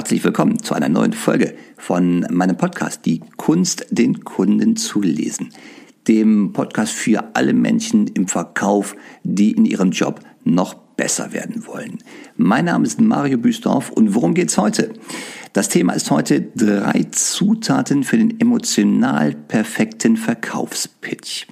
Herzlich willkommen zu einer neuen Folge von meinem Podcast, die Kunst, den Kunden zu lesen. Dem Podcast für alle Menschen im Verkauf, die in ihrem Job noch besser werden wollen. Mein Name ist Mario Büstorf und worum geht's heute? Das Thema ist heute drei Zutaten für den emotional perfekten Verkaufspitch.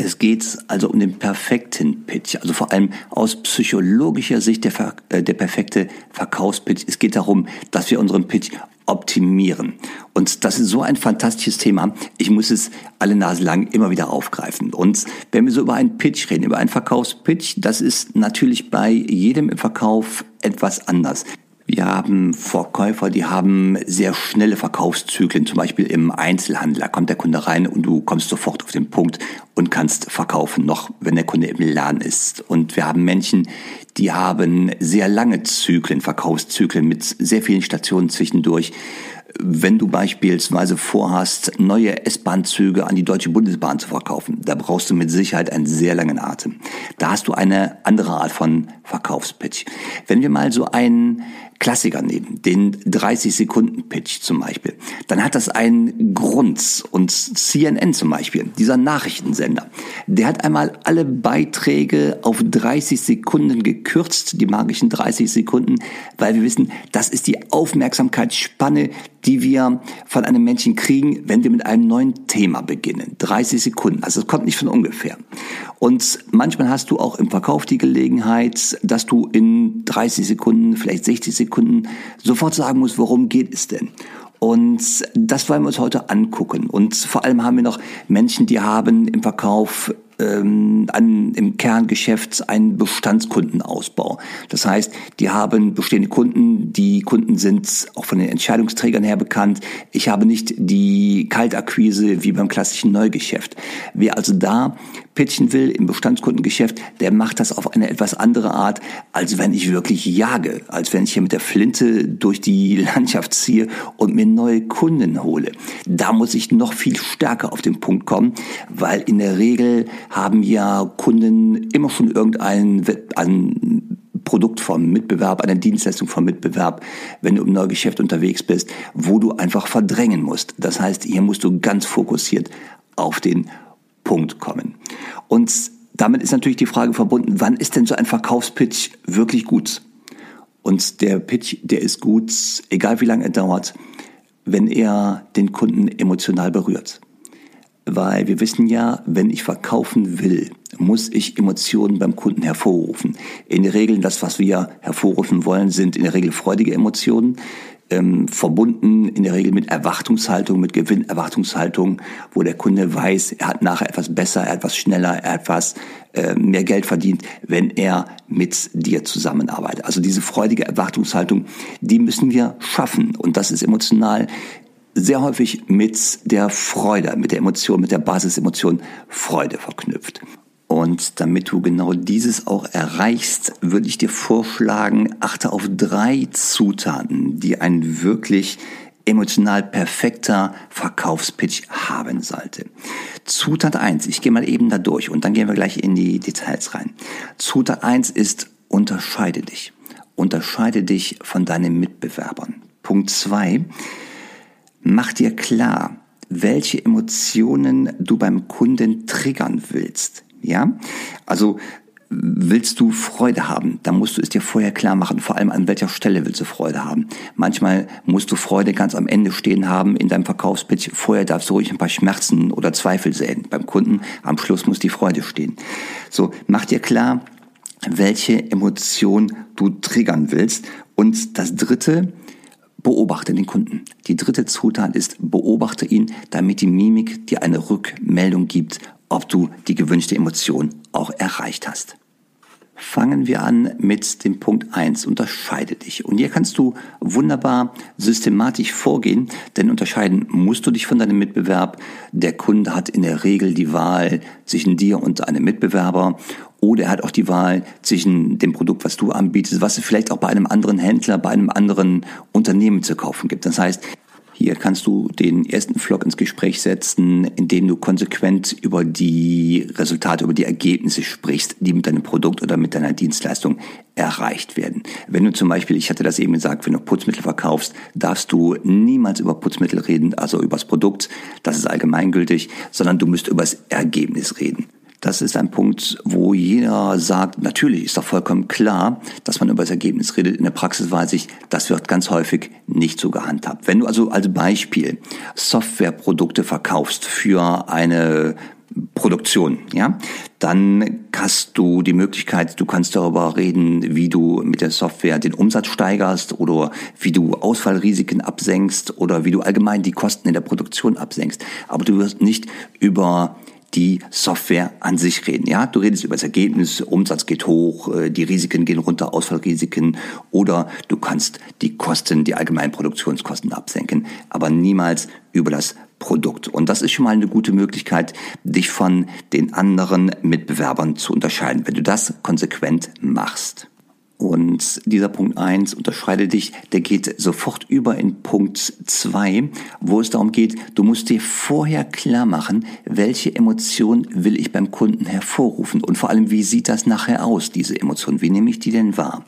Es geht also um den perfekten Pitch, also vor allem aus psychologischer Sicht der, äh, der perfekte Verkaufspitch. Es geht darum, dass wir unseren Pitch optimieren. Und das ist so ein fantastisches Thema. Ich muss es alle Nase lang immer wieder aufgreifen. Und wenn wir so über einen Pitch reden, über einen Verkaufspitch, das ist natürlich bei jedem im Verkauf etwas anders. Wir haben Verkäufer, die haben sehr schnelle Verkaufszyklen, zum Beispiel im Einzelhandel. Da kommt der Kunde rein und du kommst sofort auf den Punkt und kannst verkaufen, noch wenn der Kunde im Laden ist. Und wir haben Menschen, die haben sehr lange Zyklen, Verkaufszyklen mit sehr vielen Stationen zwischendurch wenn du beispielsweise vorhast, neue S-Bahn-Züge an die Deutsche Bundesbahn zu verkaufen, da brauchst du mit Sicherheit einen sehr langen Atem. Da hast du eine andere Art von Verkaufspitch. Wenn wir mal so einen Klassiker nehmen, den 30-Sekunden-Pitch zum Beispiel, dann hat das einen Grund. Und CNN zum Beispiel, dieser Nachrichtensender, der hat einmal alle Beiträge auf 30 Sekunden gekürzt, die magischen 30 Sekunden, weil wir wissen, das ist die Aufmerksamkeitsspanne, die wir von einem Menschen kriegen, wenn wir mit einem neuen Thema beginnen. 30 Sekunden. Also es kommt nicht von ungefähr. Und manchmal hast du auch im Verkauf die Gelegenheit, dass du in 30 Sekunden, vielleicht 60 Sekunden sofort sagen musst, worum geht es denn? Und das wollen wir uns heute angucken. Und vor allem haben wir noch Menschen, die haben im Verkauf ähm, an, im Kerngeschäft einen Bestandskundenausbau. Das heißt, die haben bestehende Kunden, die Kunden sind auch von den Entscheidungsträgern her bekannt. Ich habe nicht die Kaltakquise wie beim klassischen Neugeschäft. Wer also da pitchen will im Bestandskundengeschäft, der macht das auf eine etwas andere Art, als wenn ich wirklich jage, als wenn ich hier mit der Flinte durch die Landschaft ziehe und mir neue Kunden hole. Da muss ich noch viel stärker auf den Punkt kommen, weil in der Regel haben ja Kunden immer schon irgendein ein Produkt vom Mitbewerb, eine Dienstleistung vom Mitbewerb, wenn du im Neugeschäft unterwegs bist, wo du einfach verdrängen musst. Das heißt, hier musst du ganz fokussiert auf den Punkt kommen. Und damit ist natürlich die Frage verbunden, wann ist denn so ein Verkaufspitch wirklich gut? Und der Pitch, der ist gut, egal wie lange er dauert, wenn er den Kunden emotional berührt. Weil wir wissen ja, wenn ich verkaufen will, muss ich Emotionen beim Kunden hervorrufen. In der Regel, das, was wir hervorrufen wollen, sind in der Regel freudige Emotionen ähm, verbunden in der Regel mit Erwartungshaltung, mit Gewinnerwartungshaltung, wo der Kunde weiß, er hat nachher etwas besser, er etwas schneller, er etwas äh, mehr Geld verdient, wenn er mit dir zusammenarbeitet. Also diese freudige Erwartungshaltung, die müssen wir schaffen und das ist emotional sehr häufig mit der Freude, mit der Emotion, mit der Basisemotion Freude verknüpft. Und damit du genau dieses auch erreichst, würde ich dir vorschlagen, achte auf drei Zutaten, die ein wirklich emotional perfekter Verkaufspitch haben sollte. Zutat eins, ich gehe mal eben da durch und dann gehen wir gleich in die Details rein. Zutat eins ist, unterscheide dich. Unterscheide dich von deinen Mitbewerbern. Punkt zwei, mach dir klar, welche Emotionen du beim Kunden triggern willst. Ja, also willst du Freude haben, dann musst du es dir vorher klar machen, vor allem an welcher Stelle willst du Freude haben. Manchmal musst du Freude ganz am Ende stehen haben in deinem Verkaufspitch. Vorher darfst du ruhig ein paar Schmerzen oder Zweifel sehen. Beim Kunden am Schluss muss die Freude stehen. So, mach dir klar, welche Emotion du triggern willst. Und das dritte, beobachte den Kunden. Die dritte Zutat ist, beobachte ihn, damit die Mimik dir eine Rückmeldung gibt, ob du die gewünschte Emotion auch erreicht hast. Fangen wir an mit dem Punkt eins. Unterscheide dich. Und hier kannst du wunderbar systematisch vorgehen, denn unterscheiden musst du dich von deinem Mitbewerb. Der Kunde hat in der Regel die Wahl zwischen dir und einem Mitbewerber oder er hat auch die Wahl zwischen dem Produkt, was du anbietest, was es vielleicht auch bei einem anderen Händler, bei einem anderen Unternehmen zu kaufen gibt. Das heißt, Hier kannst du den ersten Vlog ins Gespräch setzen, indem du konsequent über die Resultate, über die Ergebnisse sprichst, die mit deinem Produkt oder mit deiner Dienstleistung erreicht werden. Wenn du zum Beispiel, ich hatte das eben gesagt, wenn du Putzmittel verkaufst, darfst du niemals über Putzmittel reden, also über das Produkt, das ist allgemeingültig, sondern du musst über das Ergebnis reden. Das ist ein Punkt, wo jeder sagt, natürlich ist doch vollkommen klar, dass man über das Ergebnis redet. In der Praxis weiß ich, das wird ganz häufig nicht so gehandhabt. Wenn du also als Beispiel Softwareprodukte verkaufst für eine Produktion, ja, dann hast du die Möglichkeit, du kannst darüber reden, wie du mit der Software den Umsatz steigerst oder wie du Ausfallrisiken absenkst oder wie du allgemein die Kosten in der Produktion absenkst. Aber du wirst nicht über die Software an sich reden. Ja, du redest über das Ergebnis, Umsatz geht hoch, äh, die Risiken gehen runter, Ausfallrisiken oder du kannst die Kosten, die allgemeinen Produktionskosten absenken, aber niemals über das Produkt. Und das ist schon mal eine gute Möglichkeit, dich von den anderen Mitbewerbern zu unterscheiden, wenn du das konsequent machst. Und dieser Punkt eins unterscheidet dich, der geht sofort über in Punkt zwei, wo es darum geht, du musst dir vorher klar machen, welche Emotion will ich beim Kunden hervorrufen und vor allem, wie sieht das nachher aus, diese Emotion, wie nehme ich die denn wahr?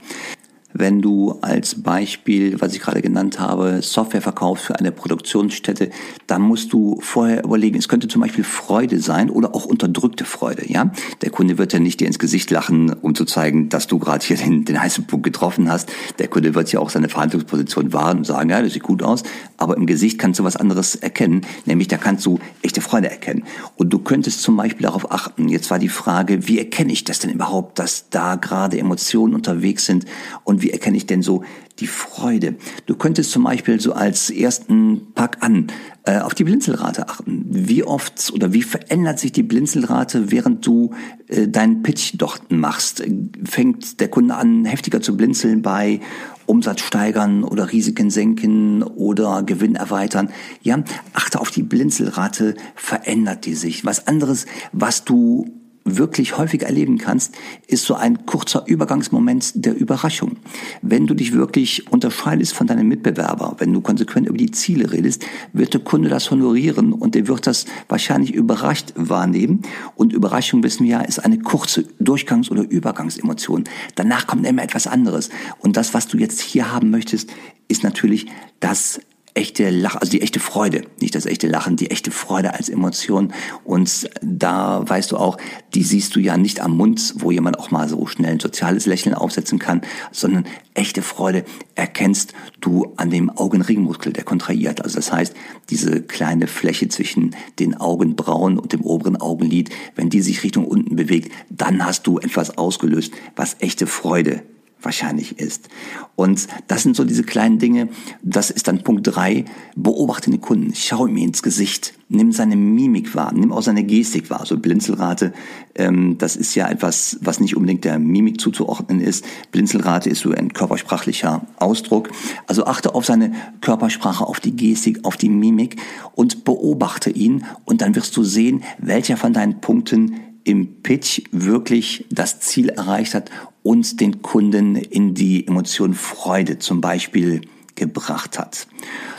Wenn du als Beispiel, was ich gerade genannt habe, Software verkaufst für eine Produktionsstätte, dann musst du vorher überlegen, es könnte zum Beispiel Freude sein oder auch unterdrückte Freude, ja. Der Kunde wird ja nicht dir ins Gesicht lachen, um zu zeigen, dass du gerade hier den, den heißen Punkt getroffen hast. Der Kunde wird ja auch seine Verhandlungsposition wahren und sagen, ja, das sieht gut aus, aber im Gesicht kannst du was anderes erkennen, nämlich da kannst du echte Freude erkennen. Und du könntest zum Beispiel darauf achten, jetzt war die Frage, wie erkenne ich das denn überhaupt, dass da gerade Emotionen unterwegs sind und wie erkenne ich denn so die Freude? Du könntest zum Beispiel so als ersten Pack an äh, auf die Blinzelrate achten. Wie oft oder wie verändert sich die Blinzelrate, während du äh, deinen Pitch dort machst? Fängt der Kunde an, heftiger zu blinzeln bei Umsatz steigern oder Risiken senken oder Gewinn erweitern. Ja, achte auf die Blinzelrate, verändert die sich. Was anderes, was du wirklich häufig erleben kannst, ist so ein kurzer Übergangsmoment der Überraschung. Wenn du dich wirklich unterscheidest von deinem Mitbewerber, wenn du konsequent über die Ziele redest, wird der Kunde das honorieren und der wird das wahrscheinlich überrascht wahrnehmen. Und Überraschung, wissen wir ja, ist eine kurze Durchgangs- oder Übergangsemotion. Danach kommt immer etwas anderes. Und das, was du jetzt hier haben möchtest, ist natürlich das echte Lachen, also die echte Freude, nicht das echte Lachen, die echte Freude als Emotion. Und da weißt du auch, die siehst du ja nicht am Mund, wo jemand auch mal so schnell ein soziales Lächeln aufsetzen kann, sondern echte Freude erkennst du an dem Augenringmuskel, der kontrahiert. Also das heißt, diese kleine Fläche zwischen den Augenbrauen und dem oberen Augenlid, wenn die sich Richtung unten bewegt, dann hast du etwas ausgelöst, was echte Freude wahrscheinlich ist. Und das sind so diese kleinen Dinge. Das ist dann Punkt drei. Beobachte den Kunden. Schau ihm ins Gesicht. Nimm seine Mimik wahr. Nimm auch seine Gestik wahr. So Blinzelrate, ähm, das ist ja etwas, was nicht unbedingt der Mimik zuzuordnen ist. Blinzelrate ist so ein körpersprachlicher Ausdruck. Also achte auf seine Körpersprache, auf die Gestik, auf die Mimik und beobachte ihn. Und dann wirst du sehen, welcher von deinen Punkten im Pitch wirklich das Ziel erreicht hat und den Kunden in die Emotion Freude zum Beispiel gebracht hat.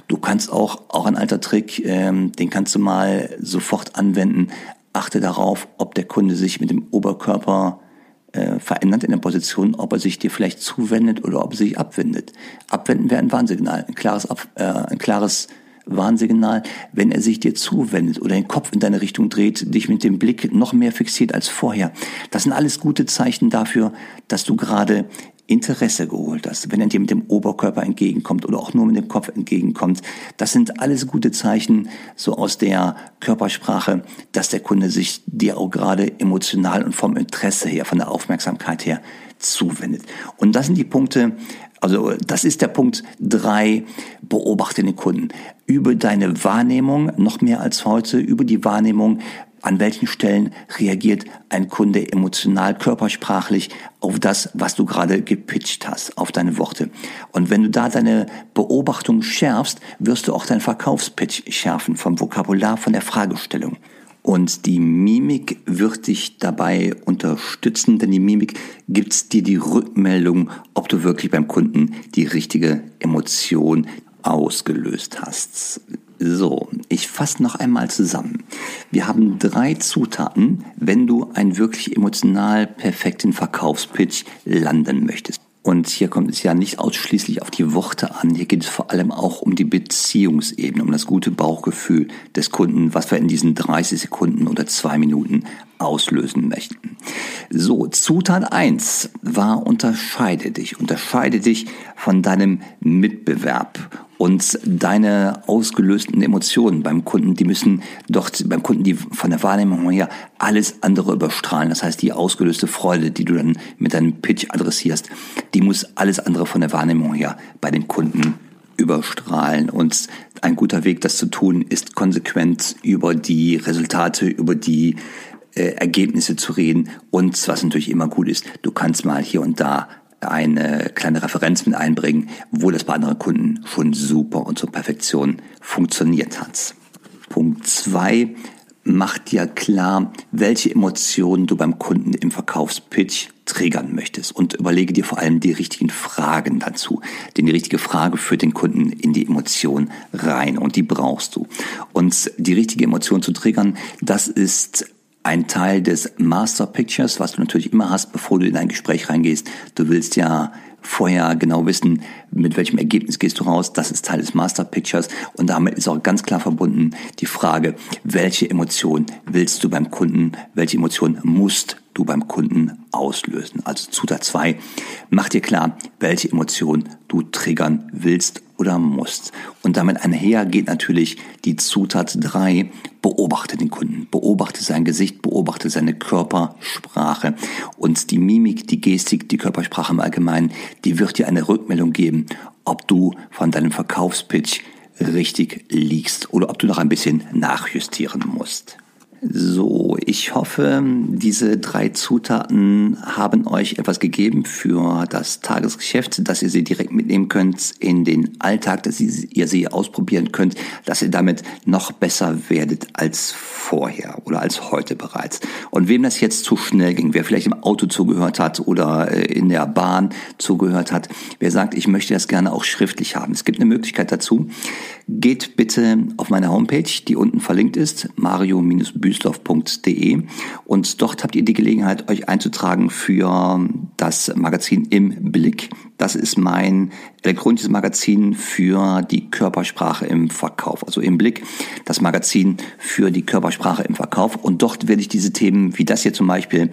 Du kannst auch, auch ein alter Trick, ähm, den kannst du mal sofort anwenden. Achte darauf, ob der Kunde sich mit dem Oberkörper äh, verändert in der Position, ob er sich dir vielleicht zuwendet oder ob er sich abwendet. Abwenden wäre ein Warnsignal, ein klares, Ab, äh, ein klares Warnsignal, wenn er sich dir zuwendet oder den Kopf in deine Richtung dreht, dich mit dem Blick noch mehr fixiert als vorher. Das sind alles gute Zeichen dafür, dass du gerade Interesse geholt hast, wenn er dir mit dem Oberkörper entgegenkommt oder auch nur mit dem Kopf entgegenkommt. Das sind alles gute Zeichen so aus der Körpersprache, dass der Kunde sich dir auch gerade emotional und vom Interesse her, von der Aufmerksamkeit her zuwendet. Und das sind die Punkte, also das ist der Punkt drei. beobachte den Kunden. Über deine Wahrnehmung, noch mehr als heute, über die Wahrnehmung, an welchen Stellen reagiert ein Kunde emotional, körpersprachlich auf das, was du gerade gepitcht hast, auf deine Worte. Und wenn du da deine Beobachtung schärfst, wirst du auch deinen Verkaufspitch schärfen, vom Vokabular, von der Fragestellung. Und die Mimik wird dich dabei unterstützen, denn die Mimik gibt dir die Rückmeldung, ob du wirklich beim Kunden die richtige Emotion ausgelöst hast. So, ich fasse noch einmal zusammen. Wir haben drei Zutaten, wenn du einen wirklich emotional perfekten Verkaufspitch landen möchtest. Und hier kommt es ja nicht ausschließlich auf die Worte an. Hier geht es vor allem auch um die Beziehungsebene, um das gute Bauchgefühl des Kunden, was wir in diesen 30 Sekunden oder zwei Minuten auslösen möchten. So, Zutat eins war unterscheide dich. Unterscheide dich von deinem Mitbewerb und deine ausgelösten Emotionen beim Kunden, die müssen doch beim Kunden, die von der Wahrnehmung her alles andere überstrahlen. Das heißt, die ausgelöste Freude, die du dann mit deinem Pitch adressierst, die muss alles andere von der Wahrnehmung her bei dem Kunden überstrahlen. Und ein guter Weg, das zu tun, ist konsequent über die Resultate, über die äh, Ergebnisse zu reden. Und was natürlich immer gut ist, du kannst mal hier und da eine kleine Referenz mit einbringen, wo das bei anderen Kunden schon super und zur Perfektion funktioniert hat. Punkt zwei macht dir klar, welche Emotionen du beim Kunden im Verkaufspitch triggern möchtest und überlege dir vor allem die richtigen Fragen dazu. Denn die richtige Frage führt den Kunden in die Emotion rein und die brauchst du. Und die richtige Emotion zu triggern, das ist ein Teil des Master Pictures, was du natürlich immer hast, bevor du in ein Gespräch reingehst. Du willst ja vorher genau wissen, mit welchem Ergebnis gehst du raus. Das ist Teil des Master Pictures. Und damit ist auch ganz klar verbunden die Frage, welche Emotion willst du beim Kunden, welche Emotion musst du beim Kunden auslösen. Also Zutat 2, mach dir klar, welche Emotion du triggern willst oder musst. Und damit einher geht natürlich die Zutat 3, beobachte den Kunden, beobachte sein Gesicht, beobachte seine Körpersprache. Und die Mimik, die Gestik, die Körpersprache im Allgemeinen, die wird dir eine Rückmeldung geben, ob du von deinem Verkaufspitch richtig liegst oder ob du noch ein bisschen nachjustieren musst. So, ich hoffe, diese drei Zutaten haben euch etwas gegeben für das Tagesgeschäft, dass ihr sie direkt mitnehmen könnt in den Alltag, dass ihr sie ausprobieren könnt, dass ihr damit noch besser werdet als vorher oder als heute bereits. Und wem das jetzt zu schnell ging, wer vielleicht im Auto zugehört hat oder äh, in der Bahn zugehört hat, wer sagt, ich möchte das gerne auch schriftlich haben. Es gibt eine Möglichkeit dazu. Geht bitte auf meine Homepage, die unten verlinkt ist, mario-büsloff.de und dort habt ihr die Gelegenheit, euch einzutragen für das Magazin im Blick. Das ist mein elektronisches Magazin für die Körpersprache im Verkauf. Also im Blick das Magazin für die Körpersprache im Verkauf. Und dort werde ich diese Themen, wie das hier zum Beispiel,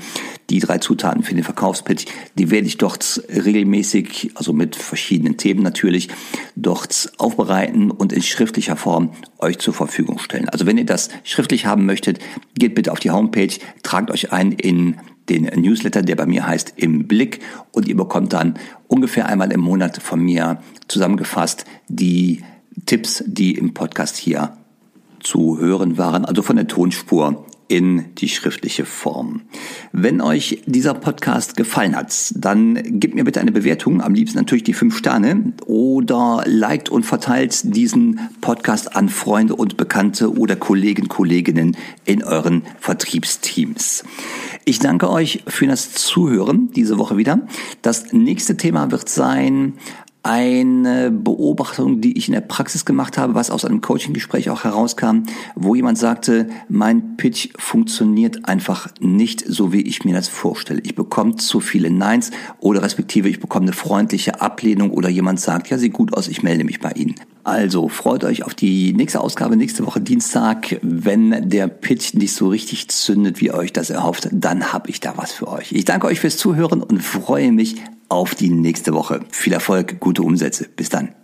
die drei Zutaten für den Verkaufspitch, die werde ich dort regelmäßig, also mit verschiedenen Themen natürlich, dort aufbereiten und in schriftlicher Form euch zur Verfügung stellen. Also wenn ihr das schriftlich haben möchtet, geht bitte auf die Homepage, tragt euch ein in den Newsletter, der bei mir heißt Im Blick. Und ihr bekommt dann ungefähr einmal im Monat von mir zusammengefasst die Tipps, die im Podcast hier zu hören waren, also von der Tonspur in die schriftliche Form. Wenn euch dieser Podcast gefallen hat, dann gebt mir bitte eine Bewertung, am liebsten natürlich die fünf Sterne oder liked und verteilt diesen Podcast an Freunde und Bekannte oder Kollegen, Kolleginnen in euren Vertriebsteams. Ich danke euch für das Zuhören diese Woche wieder. Das nächste Thema wird sein eine Beobachtung, die ich in der Praxis gemacht habe, was aus einem Coaching-Gespräch auch herauskam, wo jemand sagte, mein Pitch funktioniert einfach nicht so, wie ich mir das vorstelle. Ich bekomme zu viele Neins oder respektive ich bekomme eine freundliche Ablehnung oder jemand sagt, ja, sieht gut aus, ich melde mich bei Ihnen. Also freut euch auf die nächste Ausgabe nächste Woche Dienstag. Wenn der Pitch nicht so richtig zündet, wie ihr euch das erhofft, dann habe ich da was für euch. Ich danke euch fürs Zuhören und freue mich auf die nächste Woche. Viel Erfolg, gute Umsätze. Bis dann.